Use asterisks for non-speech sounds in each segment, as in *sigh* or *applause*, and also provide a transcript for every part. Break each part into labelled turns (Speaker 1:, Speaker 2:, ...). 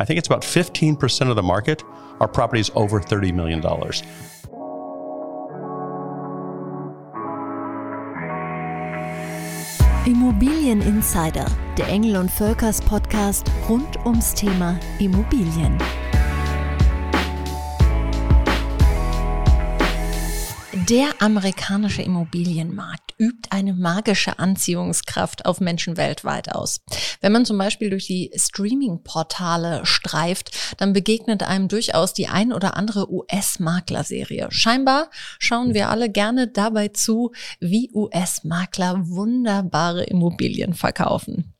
Speaker 1: I think it's about 15% of the market are properties over $30 million.
Speaker 2: Immobilien Insider, der Engel und Völkers Podcast rund ums Thema Immobilien. Der amerikanische Immobilienmarkt übt eine magische Anziehungskraft auf Menschen weltweit aus. Wenn man zum Beispiel durch die Streaming-Portale streift, dann begegnet einem durchaus die ein oder andere US-Maklerserie. Scheinbar schauen wir alle gerne dabei zu, wie US-Makler wunderbare Immobilien verkaufen.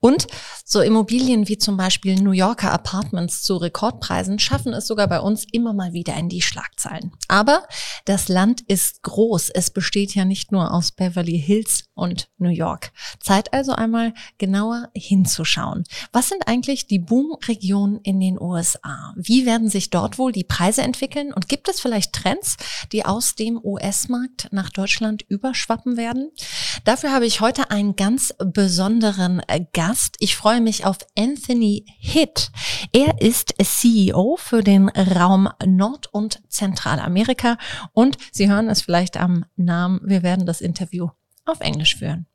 Speaker 2: Und so Immobilien wie zum Beispiel New Yorker Apartments zu Rekordpreisen schaffen es sogar bei uns immer mal wieder in die Schlagzeilen. Aber das Land ist groß. Es besteht ja nicht nur aus Beverly Hills und New York. Zeit also einmal genauer hinzuschauen. Was sind eigentlich die Boomregionen in den USA? Wie werden sich dort wohl die Preise entwickeln? Und gibt es vielleicht Trends, die aus dem US-Markt nach Deutschland überschwappen werden? Dafür habe ich heute einen ganz besonderen Gast. Ich freue mich auf Anthony Hitt. Er ist CEO für den Raum Nord- und Zentralamerika und Sie hören es vielleicht am Namen, wir werden das Interview auf Englisch führen.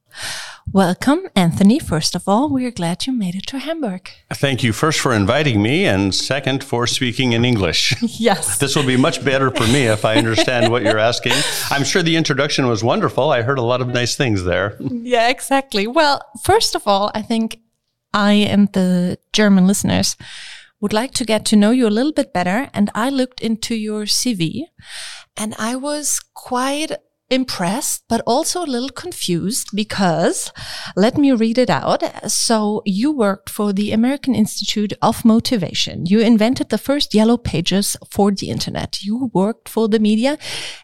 Speaker 2: Welcome, Anthony. First of all, we're glad you made it to Hamburg.
Speaker 1: Thank you first for inviting me, and second for speaking in English. *laughs*
Speaker 2: Yes.
Speaker 1: This will be much better for me if I understand what you're asking. I'm sure the introduction was wonderful. I heard a lot of nice things there.
Speaker 2: Yeah, exactly. Well, first of all, I think I and the German listeners would like to get to know you a little bit better. And I looked into your CV and I was quite impressed, but also a little confused because let me read it out. So you worked for the American Institute of Motivation. You invented the first yellow pages for the internet. You worked for the media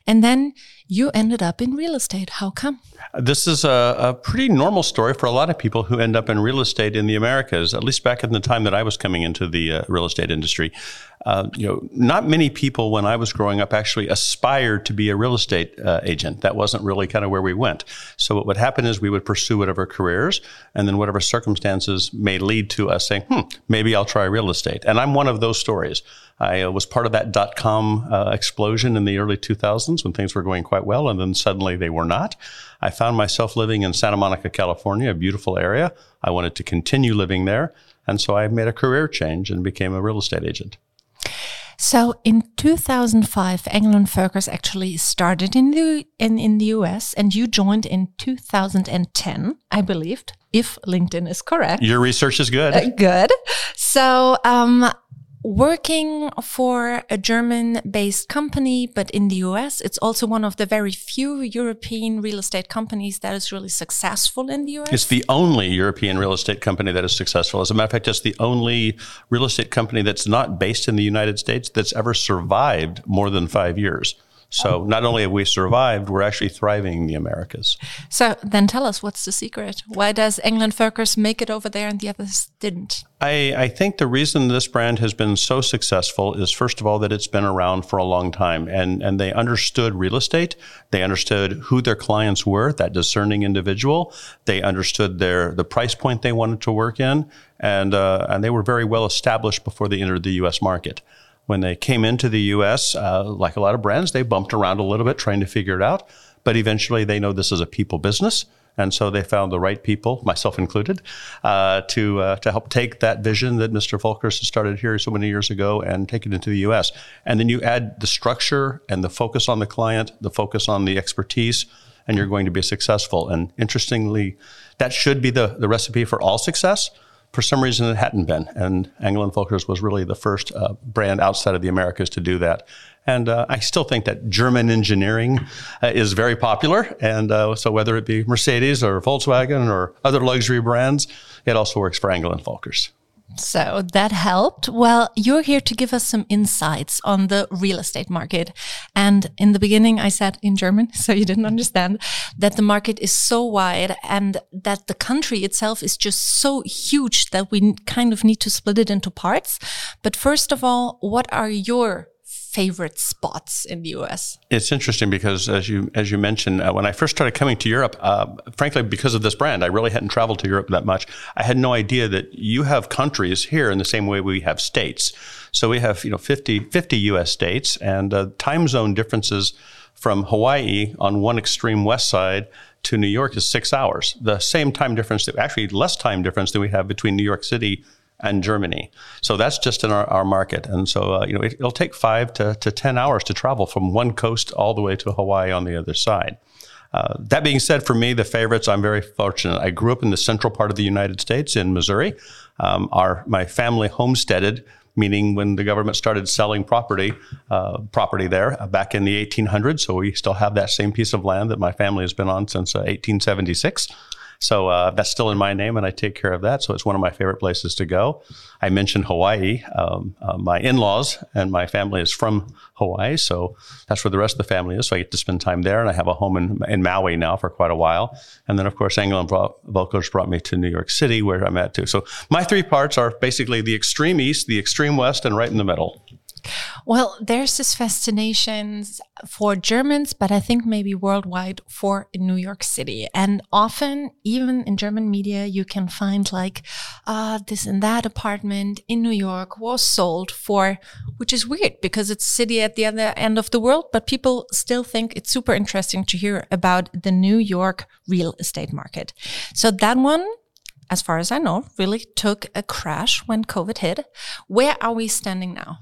Speaker 2: and then you ended up in real estate. How come?
Speaker 1: This is a, a, pretty normal story for a lot of people who end up in real estate in the Americas, at least back in the time that I was coming into the uh, real estate industry. Uh, you know, not many people when I was growing up actually aspired to be a real estate uh, agent. That wasn't really kind of where we went. So what would happen is we would pursue whatever careers, and then whatever circumstances may lead to us saying, "Hmm, maybe I'll try real estate." And I'm one of those stories. I uh, was part of that dot com uh, explosion in the early 2000s when things were going quite well, and then suddenly they were not. I found myself living in Santa Monica, California, a beautiful area. I wanted to continue living there, and so I made a career change and became a real estate agent.
Speaker 2: So in 2005, Engel and Völkers actually started in the in, in the US, and you joined in 2010, I believed, if LinkedIn is correct.
Speaker 1: Your research is good.
Speaker 2: Uh, good. So um, working for a German based company, but in the US, it's also one of the very few European real estate companies that is really successful in the US.
Speaker 1: It's the only European real estate company that is successful. As a matter of fact, it's the only real estate company that's not based in the United States that's ever survived more than five years. So not only have we survived, we're actually thriving in the Americas.
Speaker 2: So then tell us what's the secret? Why does Engel and Völkers make it over there and the others didn't?
Speaker 1: I, I, think the reason this brand has been so successful is first of all that it's been around for a long time and, and they understood real estate. They understood who their clients were, that discerning individual. They understood their the price point they wanted to work in and uh, and they were very well established before they entered the US market when they came into the US, uh, like a lot of brands, they bumped around a little bit trying to figure it out. But eventually they know this is a people business. And so they found the right people, myself included, uh, to uh, to help take that vision that Mr. Völkers started here so many years ago and take it into the U.S. And then you add the structure and the focus on the client, the focus on the expertise, and you're going to be successful. And interestingly, that should be the, the recipe for all success for some reason it hadn't been. And Engel and Völkers was really the first uh, brand outside of the Americas to do that. And uh, I still think that German engineering uh, is very popular. And uh, so whether it be Mercedes or Volkswagen or other luxury brands, it also works for Engel and Völkers.
Speaker 2: So that helped. Well, you're here to give us some insights on the real estate market. And in the beginning, I said in German, *laughs* so you didn't understand that the market is so wide and that the country itself is just so huge that we kind of need to split it into parts. But first of all, what are your favorite spots in the US?
Speaker 1: It's interesting because, as you as you mentioned, uh, when I first started coming to Europe, uh, frankly, because of this brand, I really hadn't traveled to Europe that much. I had no idea that you have countries here in the same way we have states. So we have you know 50, 50 U.S. states and uh, time zone differences from Hawaii on one extreme west side to New York is six hours. The same time difference, actually less time difference than we have between New York City and Germany. So that's just in our, our market. And so, uh, you know, it, will take five to, to 10 hours to travel from one coast all the way to Hawaii on the other side. Uh, that being said, for me, the favorites, I'm very fortunate. I grew up in the central part of the United States in Missouri. Um, our, my family homesteaded meaning when the government started selling property, uh, property there uh, back in the 1800s. So we still have that same piece of land that my family has been on since uh, 1876. So uh, that's still in my name, and I take care of that. So it's one of my favorite places to go. I mentioned Hawaii. Um, uh, my in-laws and my family is from Hawaii, so that's where the rest of the family is. So I get to spend time there, and I have a home in, in Maui now for quite a while. And then, of course, Engel and Völkers brought me to New York City, where I'm at too. So my three parts are basically the extreme east, the extreme west, and right in the middle.
Speaker 2: Well, there's this fascination for Germans, but I think maybe worldwide for New York City. And often, even in German media, you can find like, uh, this and that apartment in New York was sold for, which is weird because it's city at the other end of the world, but people still think it's super interesting to hear about the New York real estate market. So that one as far as I know, really took a crash when COVID hit. Where are we standing now?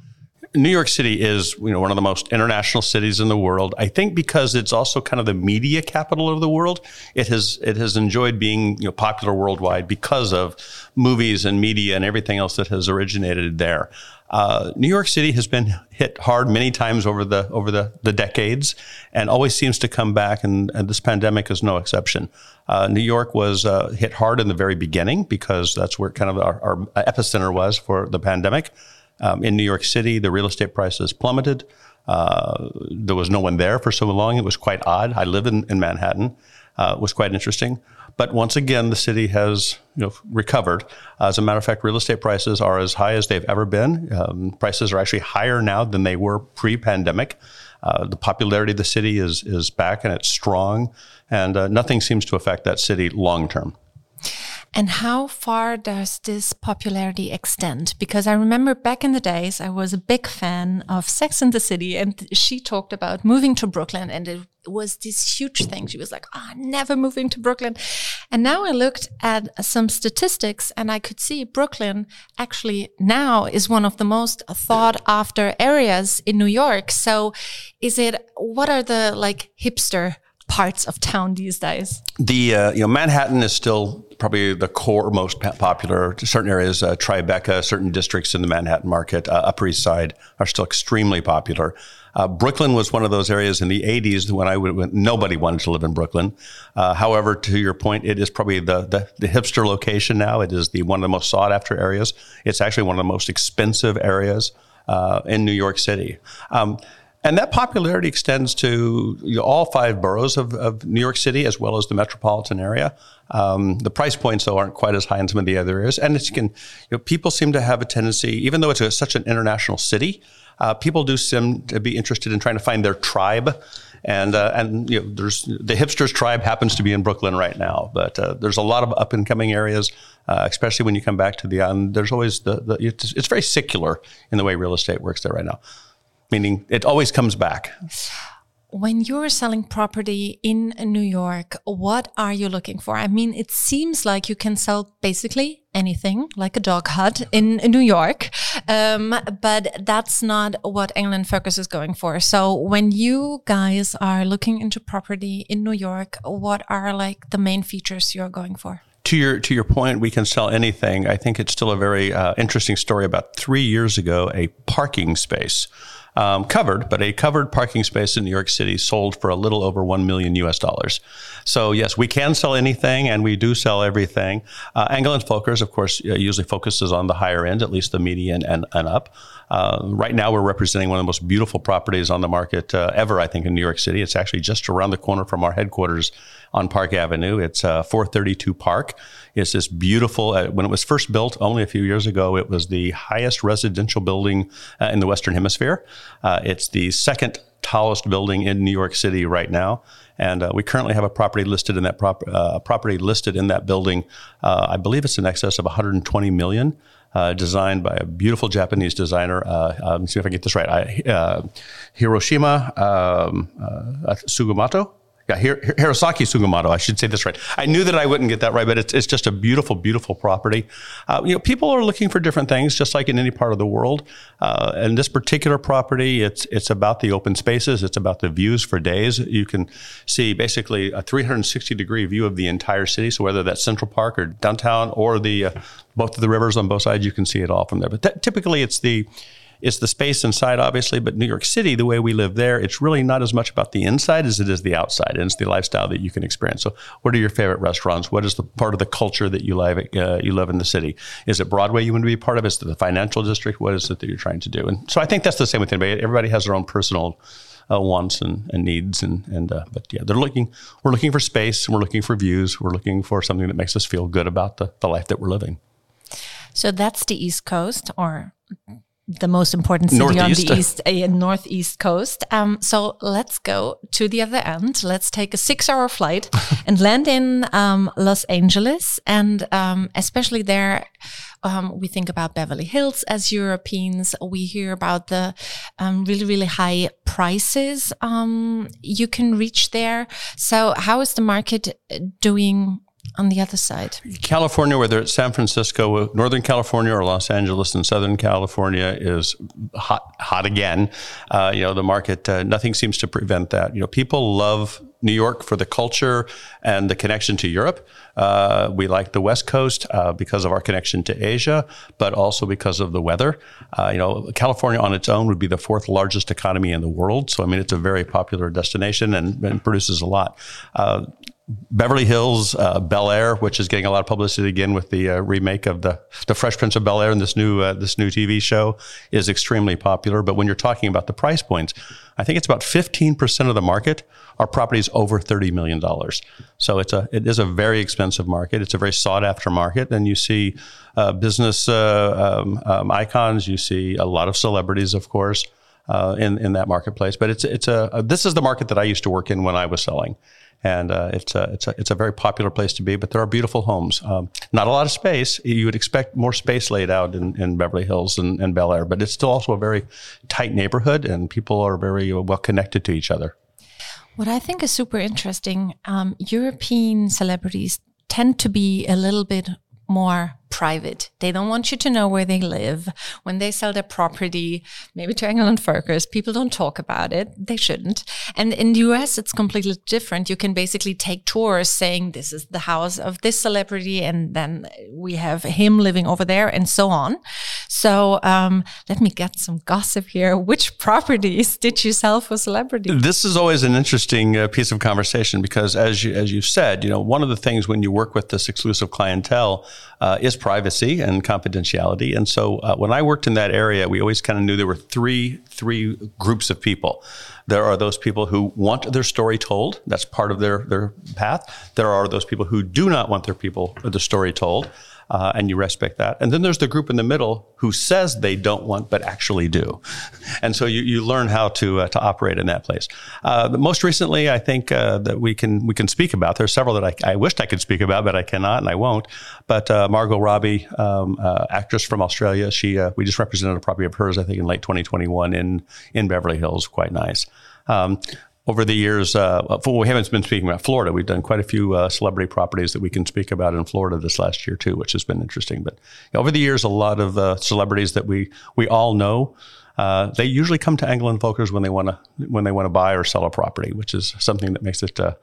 Speaker 1: New York City is, you know, one of the most international cities in the world. I think because it's also kind of the media capital of the world, it has it has enjoyed being you know, popular worldwide because of movies and media and everything else that has originated there. Uh, New York City has been hit hard many times over the over the, the decades, and always seems to come back. And, and this pandemic is no exception. Uh, New York was uh, hit hard in the very beginning because that's where kind of our, our epicenter was for the pandemic. Um, in New York City, the real estate prices plummeted. Uh, there was no one there for so long. It was quite odd. I live in, in Manhattan. Uh, it was quite interesting. But once again, the city has you know, recovered. As a matter of fact, real estate prices are as high as they've ever been. Um, prices are actually higher now than they were pre-pandemic. Uh, the popularity of the city is is back and it's strong, and uh, nothing seems to affect that city long term.
Speaker 2: And how far does this popularity extend? Because I remember back in the days, I was a big fan of Sex and the City, and she talked about moving to Brooklyn, and it was this huge thing. She was like, oh, never moving to Brooklyn. And now I looked at some statistics, and I could see Brooklyn actually now is one of the most thought after areas in New York. So, is it, what are the like hipster parts of town these days?
Speaker 1: The uh, you know Manhattan is still probably the core most popular. Certain areas, uh, Tribeca, certain districts in the Manhattan market, uh, Upper East Side are still extremely popular. Uh, Brooklyn was one of those areas in the 80s when I would, when nobody wanted to live in Brooklyn. Uh, however, to your point, it is probably the, the, the hipster location now. It is the one of the most sought after areas. It's actually one of the most expensive areas uh, in New York City. Um, and that popularity extends to you know, all five boroughs of, of, New York City as well as the metropolitan area. Um, the price points, though, aren't quite as high in some of the other areas. And can, you know, people seem to have a tendency, even though it's a, such an international city, uh, people do seem to be interested in trying to find their tribe. And uh, and you know, there's the hipsters tribe happens to be in Brooklyn right now, but uh, there's a lot of up and coming areas, uh, especially when you come back to the island. There's always the, the it's, it's very secular in the way real estate works there right now meaning it always comes back.
Speaker 2: When you're selling property in New York, what are you looking for? I mean, it seems like you can sell basically anything, like a dog hut in New York, um, but that's not what Engel and Völkers is going for. So, when you guys are looking into property in New York, what are like the main features you're going for?
Speaker 1: to your to your point, we can sell anything. I think it's still a very uh, interesting story. About three years ago, a parking space um, covered, but a covered parking space in New York City sold for a little over 1 million US dollars. So, yes, we can sell anything and we do sell everything. Uh, Engel and Völkers, of course, uh, usually focuses on the higher end, at least the median and, and up. Uh, right now, we're representing one of the most beautiful properties on the market uh, ever, I think, in New York City. It's actually just around the corner from our headquarters on Park Avenue. It's uh, 432 Park. It's this beautiful. Uh, when it was first built, only a few years ago, it was the highest residential building uh, in the Western Hemisphere. Uh, it's the second tallest building in New York City right now. And uh, we currently have a property listed in that prop- uh, property listed in that building. Uh, I believe it's in excess of 120 million. Uh, designed by a beautiful Japanese designer. Uh, um, see if I get this right. I, uh, Hiroshima um, yeah, Hirosaki Sugumoto. I should say this right. I knew that I wouldn't get that right, but it's, it's just a beautiful, beautiful property. Uh, you know, people are looking for different things, just like in any part of the world. Uh, and this particular property, it's it's about the open spaces. It's about the views for days. You can see basically a 360 degree view of the entire city. So whether that's Central Park or downtown or the uh, both of the rivers on both sides, you can see it all from there. But that, typically, it's the it's the space inside, obviously, but New York City, the way we live there, it's really not as much about the inside as it is the outside, and it's the lifestyle that you can experience. So, what are your favorite restaurants? What is the part of the culture that you live uh, you live in the city? Is it Broadway you want to be part of? Is it the financial district? What is it that you're trying to do? And so, I think that's the same with anybody. Everybody has their own personal. Uh, wants and, and, needs and and uh, but yeah they're looking we're looking for space we're looking for views we're looking for something that makes us feel good about the, the life that we're living
Speaker 2: so that's the east coast or the most important city Northeast. on the east uh, northeast coast. Um, so let's go to the other end. Let's take a six-hour flight *laughs* and land in um, Los Angeles, and um, especially there. Um, we think about Beverly Hills as Europeans. We hear about the um, really, really high prices um, you can reach there. So, how is the market doing on the other side?
Speaker 1: California, whether it's San Francisco, Northern California, or Los Angeles and Southern California, is hot, hot again. Uh, you know, the market, uh, nothing seems to prevent that. You know, people love New York for the culture and the connection to Europe. Uh, we like the West Coast uh, because of our connection to Asia, but also because of the weather. Uh, you know, California on its own would be the fourth largest economy in the world. So, I mean, it's a very popular destination and, and produces a lot. Beverly Hills, uh, Bel Air, which is getting a lot of publicity again with the uh, remake of the the Fresh Prince of Bel Air and this new uh, this new TV show, is extremely popular. But when you're talking about the price points, I think it's about 15 percent of the market are properties over 30 million dollars. So it's a it is a very expensive market. It's a very sought after market, and you see uh, business uh, um, um, icons. You see a lot of celebrities, of course. Uh, in in that marketplace, but it's it's a this is the market that I used to work in when I was selling, and uh, it's a it's a it's a very popular place to be. But there are beautiful homes. Um, not a lot of space. You would expect more space laid out in, in Beverly Hills and, and Bel Air, but it's still also a very tight neighborhood, and people are very well connected to each other.
Speaker 2: What I think is super interesting, um, European celebrities tend to be a little bit more private. They don't want you to know where they live. When they sell their property, maybe to Engel and Völkers, people don't talk about it. They shouldn't. And in the US, it's completely different. You can basically take tours saying this is the house of this celebrity, and then we have him living over there, and so on. So um, let me get some gossip here. Which properties did you sell for celebrities?
Speaker 1: This is always an interesting uh, piece of conversation because, as you as you said, you know, one of the things when you work with this exclusive clientele uh, is privacy and confidentiality. And so uh, when I worked in that area, we always kind of knew there were three three groups of people. There are those people who want their story told. That's part of their their path. There are those people who do not want their people the story told uh, and you respect that. And then there's the group in the middle who says they don't want but actually do, and so you, you learn how to uh, to operate in that place. Uh, most recently, I think uh, that we can we can speak about. There's several that I, I wished I could speak about, but I cannot and I won't. But uh, Margot Robbie, um, actress from Australia, she we just represented a property of hers, I think, in late 2021 in in Beverly Hills. Quite nice. Um, over the years, uh, we haven't been speaking about Florida. We've done quite a few uh, celebrity properties that we can speak about in Florida this last year too, which has been interesting. But over the years, a lot of uh, celebrities that we we all know, uh, they usually come to Engel and Völkers when they want to when they want to buy or sell a property, which is something that makes it uh,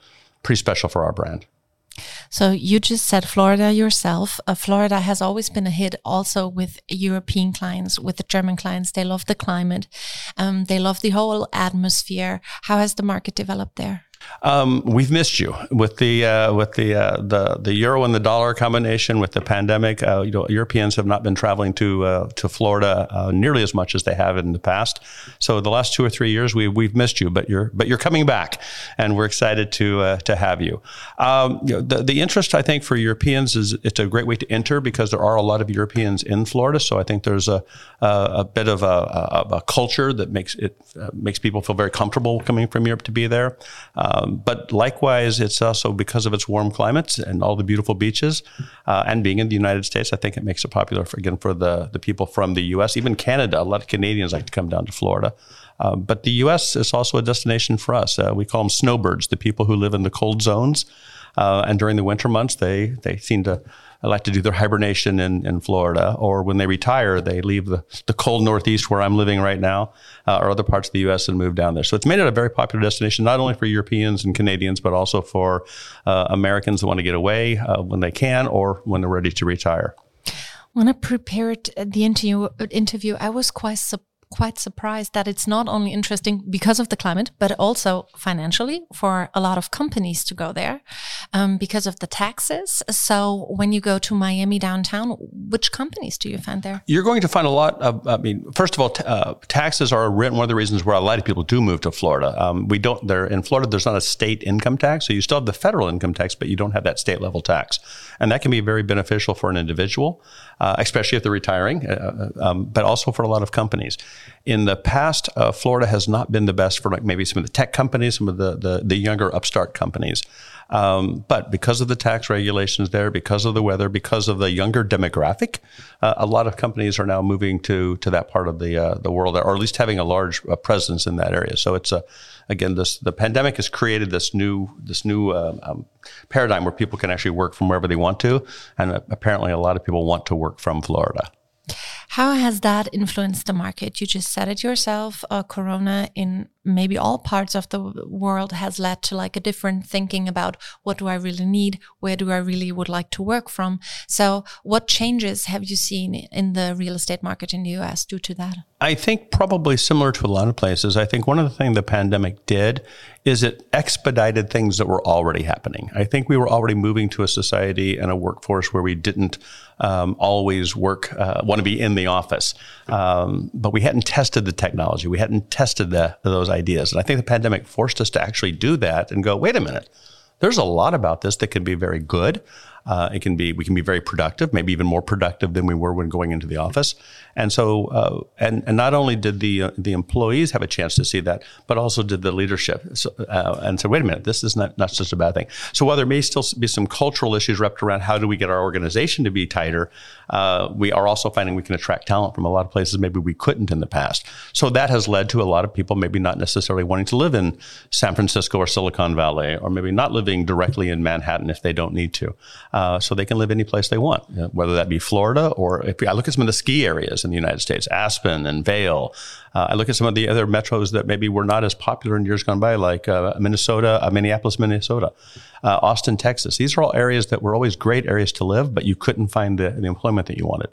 Speaker 1: pretty special for our brand.
Speaker 2: So you just said Florida yourself. Uh, Florida has always been a hit also with European clients, with the German clients. They love the climate. Um, they love the whole atmosphere. How has the market developed there?
Speaker 1: Um, we've missed you with the uh, with the uh, the the euro and the dollar combination with the pandemic. Uh, you know, Europeans have not been traveling to uh, to Florida uh, nearly as much as they have in the past. So the last two or three years, we we've missed you, but you're but you're coming back, and we're excited to uh, to have you. Um, you know, the the interest I think for Europeans is it's a great way to enter because there are a lot of Europeans in Florida. So I think there's a a, a bit of a, a, a, culture that makes it makes people feel very comfortable coming from Europe to be there. Um, but likewise, it's also because of its warm climates and all the beautiful beaches, uh, and being in the United States, I think it makes it popular for, again for the the people from the U.S. Even Canada, a lot of Canadians like to come down to Florida. Uh, but the U.S. is also a destination for us. Uh, we call them snowbirds, the people who live in the cold zones, uh, and during the winter months, they they seem to like to do their hibernation in, in Florida, or when they retire, they leave the, the cold Northeast where I'm living right now, uh, or other parts of the U.S. and move down there. So it's made it a very popular destination, not only for Europeans and Canadians, but also for uh, Americans who want to get away uh, when they can or when they're ready to retire.
Speaker 2: When I prepared the interview, interview I was quite surprised quite surprised that it's not only interesting because of the climate, but also financially for a lot of companies to go there um, because of the taxes. So when you go to Miami downtown, which companies do you find there?
Speaker 1: You're going to find a lot of, I mean, first of all, uh, taxes are one of the reasons where a lot of people do move to Florida. Um, we don't, there in Florida, there's not a state income tax. So you still have the federal income tax, but you don't have that state level tax. And that can be very beneficial for an individual, uh, especially if they're retiring, uh, uh um, but also for a lot of companies in the past, uh, Florida has not been the best for like maybe some of the tech companies, some of the the, the younger upstart companies. Um, but because of the tax regulations there, because of the weather, because of the younger demographic, uh, a lot of companies are now moving to to that part of the uh, the world, or at least having a large uh, presence in that area. So it's a again this the pandemic has created this new this new uh, um, paradigm where people can actually work from wherever they want to, and uh, apparently a lot of people want to work from Florida.
Speaker 2: How has that influenced the market? You just said it yourself. Uh, corona in maybe all parts of the world has led to like a different thinking about what do I really need? Where do I really would like to work from? So what changes have you seen in the real estate market in the US due to that?
Speaker 1: I think probably similar to a lot of places. I think one of the things the pandemic did is it expedited things that were already happening. I think we were already moving to a society and a workforce where we didn't um, always work, uh, want to be in the office. Um, but we hadn't tested the technology. We hadn't tested the, those ideas. And I think the pandemic forced us to actually do that and go, wait a minute, there's a lot about this that can be very good. Uh, it can be we can be very productive, maybe even more productive than we were when going into the office. And so, uh, and and not only did the uh, the employees have a chance to see that, but also did the leadership. So, uh, and so, wait a minute, this is not not just a bad thing. So while there may still be some cultural issues wrapped around how do we get our organization to be tighter, uh, we are also finding we can attract talent from a lot of places maybe we couldn't in the past. So that has led to a lot of people maybe not necessarily wanting to live in San Francisco or Silicon Valley, or maybe not living directly in Manhattan if they don't need to uh, so they can live any place they want, know, whether that be Florida or if I look at some of the ski areas in the United States, Aspen and Vail. Uh, I look at some of the other metros that maybe were not as popular in years gone by, like uh, Minnesota, uh, Minneapolis, Minnesota, uh, Austin, Texas. These are all areas that were always great areas to live, but you couldn't find the, the employment that you wanted.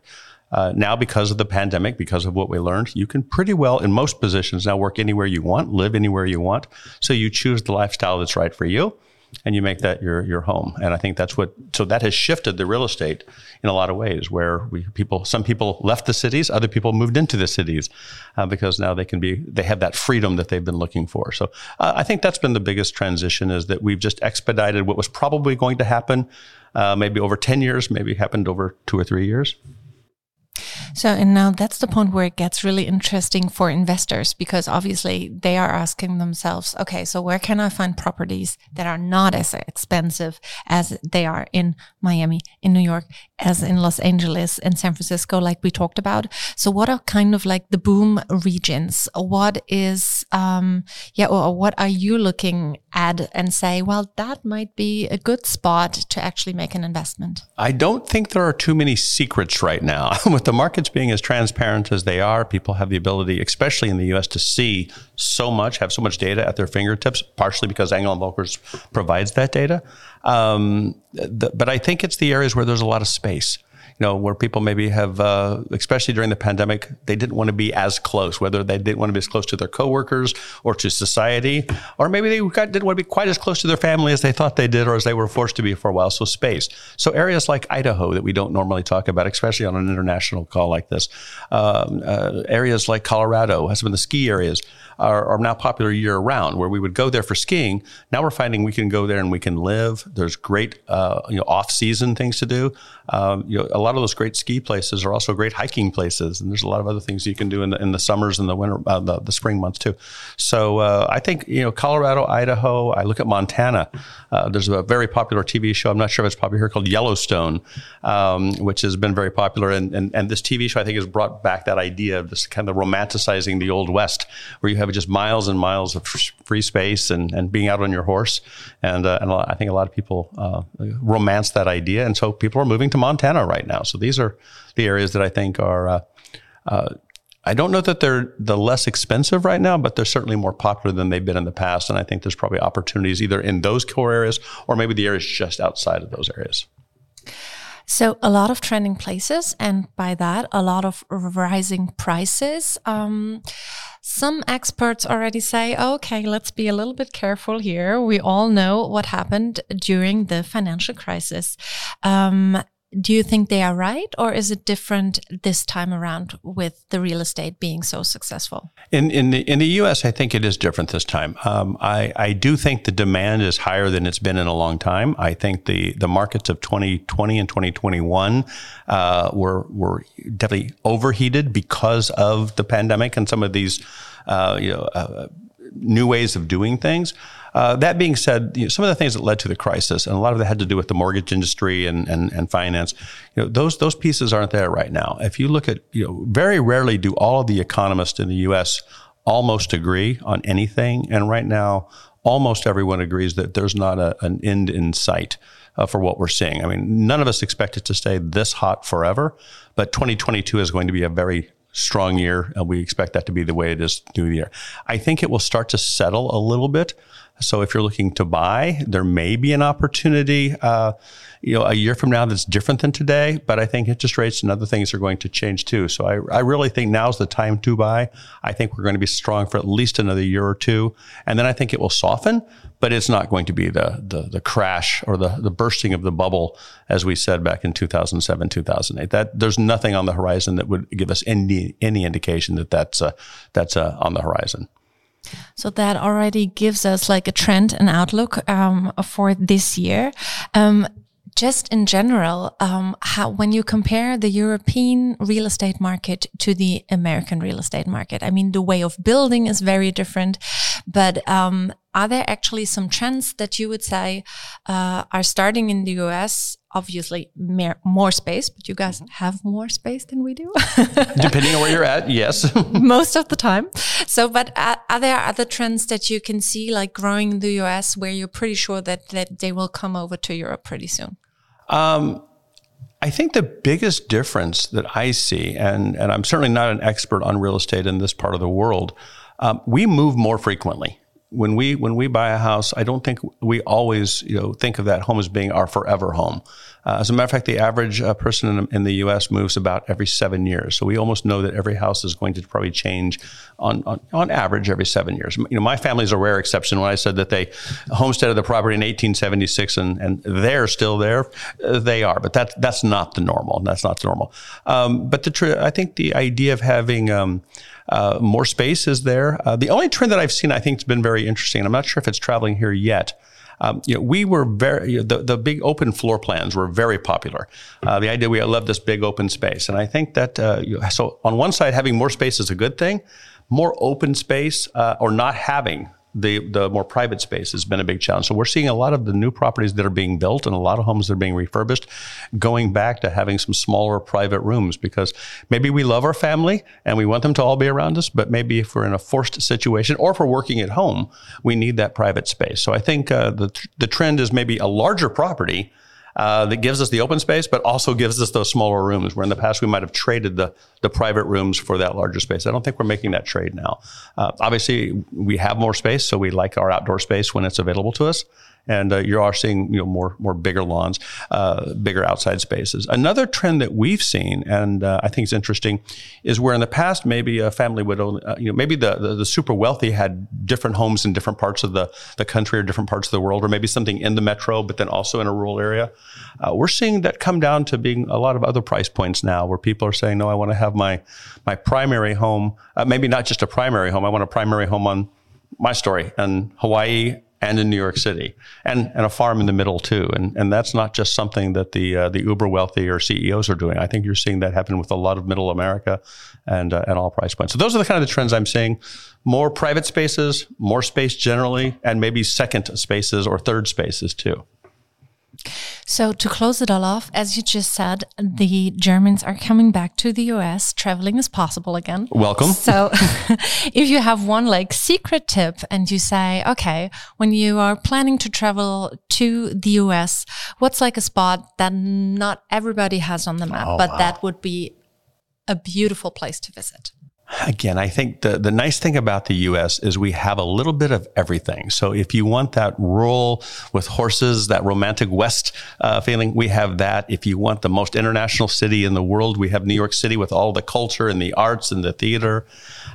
Speaker 1: Uh, now, because of the pandemic, because of what we learned, you can pretty well, in most positions, now work anywhere you want, live anywhere you want. So you choose the lifestyle that's right for you and you make that your your home. And I think that's what so that has shifted the real estate in a lot of ways, where we people some people left the cities, other people moved into the cities uh, because now they can be they have that freedom that they've been looking for. So uh, I think that's been the biggest transition is that we've just expedited what was probably going to happen. Uh, maybe over 10 years, maybe happened over two or three years.
Speaker 2: So, and now that's the point where it gets really interesting for investors because obviously they are asking themselves, okay, so where can I find properties that are not as expensive as they are in Miami, in New York, as in Los Angeles and San Francisco, like we talked about? So, what are kind of like the boom regions? What is, um, yeah, or what are you looking at and say, well, that might be a good spot to actually make an investment?
Speaker 1: I don't think there are too many secrets right now *laughs* the markets being as transparent as they are, people have the ability, especially in the U.S., to see so much, have so much data at their fingertips, partially because Engel and Völkers provides that data. Um, the, but I think it's the areas where there's a lot of space. You know, where people maybe have, uh, especially during the pandemic, they didn't want to be as close, whether they didn't want to be as close to their coworkers or to society, or maybe they got, didn't want to be quite as close to their family as they thought they did or as they were forced to be for a while. So space. So areas like Idaho that we don't normally talk about, especially on an international call like this, um, uh, areas like Colorado, some of the ski areas are, are now popular year round, where we would go there for skiing. Now we're finding we can go there and we can live. There's great, uh, you know, off season things to do. Um, you know, lot of those great ski places are also great hiking places, and there's a lot of other things you can do in the in the summers and the winter, uh, the, the spring months too. So uh, I think you know, Colorado, Idaho. I look at Montana. Uh, there's a very popular TV show. I'm not sure if it's popular here called Yellowstone, um, which has been very popular. And, and and this TV show I think has brought back that idea of this kind of romanticizing the old west, where you have just miles and miles of free space and, and being out on your horse. And, uh, and I think a lot of people uh, romance that idea. And so people are moving to Montana right now. So these are the areas that I think are. Uh, uh, I don't know that they're the less expensive right now, but they're certainly more popular than they've been in the past. And I think there's probably opportunities either in those core areas or maybe the areas just outside of those areas.
Speaker 2: So a lot of trending places, and by that, a lot of rising prices. Um, some experts already say, okay, let's be a little bit careful here. We all know what happened during the financial crisis. Um, do you think they are right or is it different this time around with the real estate being so successful?
Speaker 1: In in the, in the US I think it is different this time. Um, I, I do think the demand is higher than it's been in a long time. I think the the markets of 2020 and 2021 uh, were were definitely overheated because of the pandemic and some of these uh, you know uh, new ways of doing things uh, that being said, you know, some of the things that led to the crisis, and a lot of that had to do with the mortgage industry and, and, and finance, you know, those, those pieces aren't there right now. If you look at, you know, very rarely do all of the economists in the U.S. almost agree on anything. And right now, almost everyone agrees that there's not a, an end in sight. Uh, for what we're seeing. I mean, none of us expect it to stay this hot forever, but 2022 is going to be a very strong year, and we expect that to be the way it is through the year. I think it will start to settle a little bit. So if you're looking to buy, there may be an opportunity, uh, you know, a year from now that's different than today. But I think interest rates and other things are going to change too. So I, I really think now's the time to buy. I think we're going to be strong for at least another year or two, and then I think it will soften. But it's not going to be the the, the crash or the the bursting of the bubble as we said back in 2007, 2008. That there's nothing on the horizon that would give us any any indication that that's uh, that's uh, on the horizon.
Speaker 2: So that already gives us like a trend and outlook um, for this year. Um, just in general, um, how, when you compare the European real estate market to the American real estate market, I mean, the way of building is very different, but um, are there actually some trends that you would say uh, are starting in the US obviously more, more space, but you guys have more space than we do. *laughs*
Speaker 1: Depending on where you're at, yes. *laughs*
Speaker 2: Most of the time. So, but are, are, there other trends that you can see, like growing in the US, where you're pretty sure that, that they will come over to Europe pretty soon? Um,
Speaker 1: I think the biggest difference that I see, and, and I'm certainly not an expert on real estate in this part of the world, um, we move more frequently when we when we buy a house, I don't think we always you know think of that home as being our forever home. Uh, as a matter of fact, the average uh, person in, in, the U.S. moves about every seven years. So we almost know that every house is going to probably change on, on, on average every seven years. You know, my family is a rare exception. When I said that they homesteaded the property in 1876 and, and they're still there, uh, they are. But that that's not the normal. That's not the normal. Um, but the tr- I think the idea of having um, uh, more space is there. Uh, the only trend that I've seen, I think, has been very interesting. I'm not sure if it's traveling here yet. Um, you know, we were very you know, the the big open floor plans were very popular. Uh, the idea we love this big open space, and I think that uh, you so on one side having more space is a good thing. More open space uh, or not having the the more private space has been a big challenge. So we're seeing a lot of the new properties that are being built and a lot of homes that are being refurbished going back to having some smaller private rooms because maybe we love our family and we want them to all be around us, but maybe if we're in a forced situation or if we're working at home, we need that private space. So I think uh, the the trend is maybe a larger property uh, that gives us the open space, but also gives us those smaller rooms. Where in the past we might have traded the the private rooms for that larger space. I don't think we're making that trade now. Uh, obviously, we have more space, so we like our outdoor space when it's available to us. And uh, you are seeing you know more more bigger lawns, uh, bigger outside spaces. Another trend that we've seen, and uh, I think is interesting, is where in the past maybe a family would only, uh, you know maybe the, the, the super wealthy had different homes in different parts of the the country or different parts of the world, or maybe something in the metro, but then also in a rural area. Uh, we're seeing that come down to being a lot of other price points now, where people are saying, no, I want to have my my primary home, uh, maybe not just a primary home. I want a primary home on my story in Hawaii and in New York City, and and a farm in the middle too. And and that's not just something that the uh, the uber wealthy or CEOs are doing. I think you're seeing that happen with a lot of middle America and uh, and all price points. So those are the kind of the trends I'm seeing: more private spaces, more space generally, and maybe second spaces or third spaces too.
Speaker 2: So to close it all off, as you just said, the Germans are coming back to the US. Traveling is possible again.
Speaker 1: Welcome.
Speaker 2: So *laughs* if you have one like secret tip and you say, okay, when you are planning to travel to the US, what's like a spot that not everybody has on the map, oh, but wow. that would be a beautiful place to visit?
Speaker 1: Again, I think the, the nice thing about the US is we have a little bit of everything. So if you want that rural with horses, that romantic West uh, feeling, we have that. If you want the most international city in the world, we have New York City with all the culture and the arts and the theater.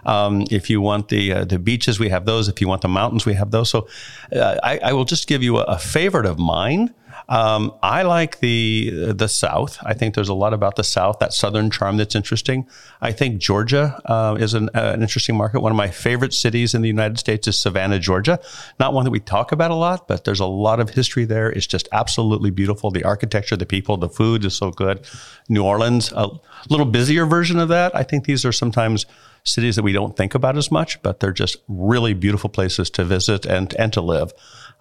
Speaker 1: Um, if you want the uh, the beaches, we have those. If you want the mountains, we have those. So uh, I, I, will just give you a, a favorite of mine. Um, I like the the South. I think there's a lot about the South, that Southern charm that's interesting. I think Georgia uh, is an, uh, an, interesting market. One of my favorite cities in the United States is Savannah, Georgia. Not one that we talk about a lot, but there's a lot of history there. It's just absolutely beautiful. The architecture, the people, the food is so good. New Orleans, a little busier version of that. I think these are sometimes cities that we don't think about as much, but they're just really beautiful places to visit and and to live.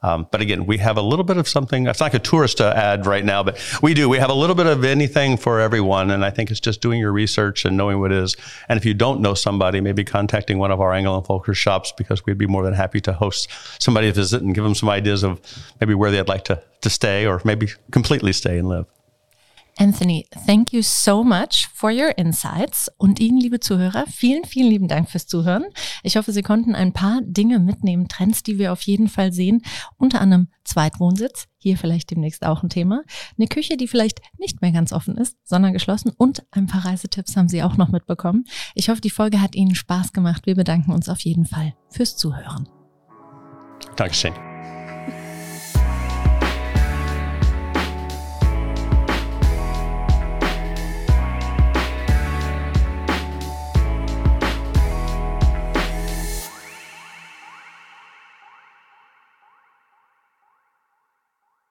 Speaker 1: Um, but again, we have a little bit of something. It's like a tourist ad right now, but we do. We have a little bit of anything for everyone, and I think it's just doing your research and knowing what it is. And if you don't know somebody, maybe contacting one of our Engel and Volker shops because we'd be more than happy to host somebody to visit and give them some ideas of maybe where they'd like to to stay or maybe completely stay and live.
Speaker 2: Anthony, thank you so much for your insights. Und Ihnen, liebe Zuhörer, vielen, vielen lieben Dank fürs Zuhören. Ich hoffe, Sie konnten ein paar Dinge mitnehmen, Trends, die wir auf jeden Fall sehen. Unter anderem Zweitwohnsitz, hier vielleicht demnächst auch ein Thema. Eine Küche, die vielleicht nicht mehr ganz offen ist, sondern geschlossen. Und ein paar Reisetipps haben Sie auch noch mitbekommen. Ich hoffe, die Folge hat Ihnen Spaß gemacht. Wir bedanken uns auf jeden Fall fürs Zuhören.
Speaker 1: Dankeschön.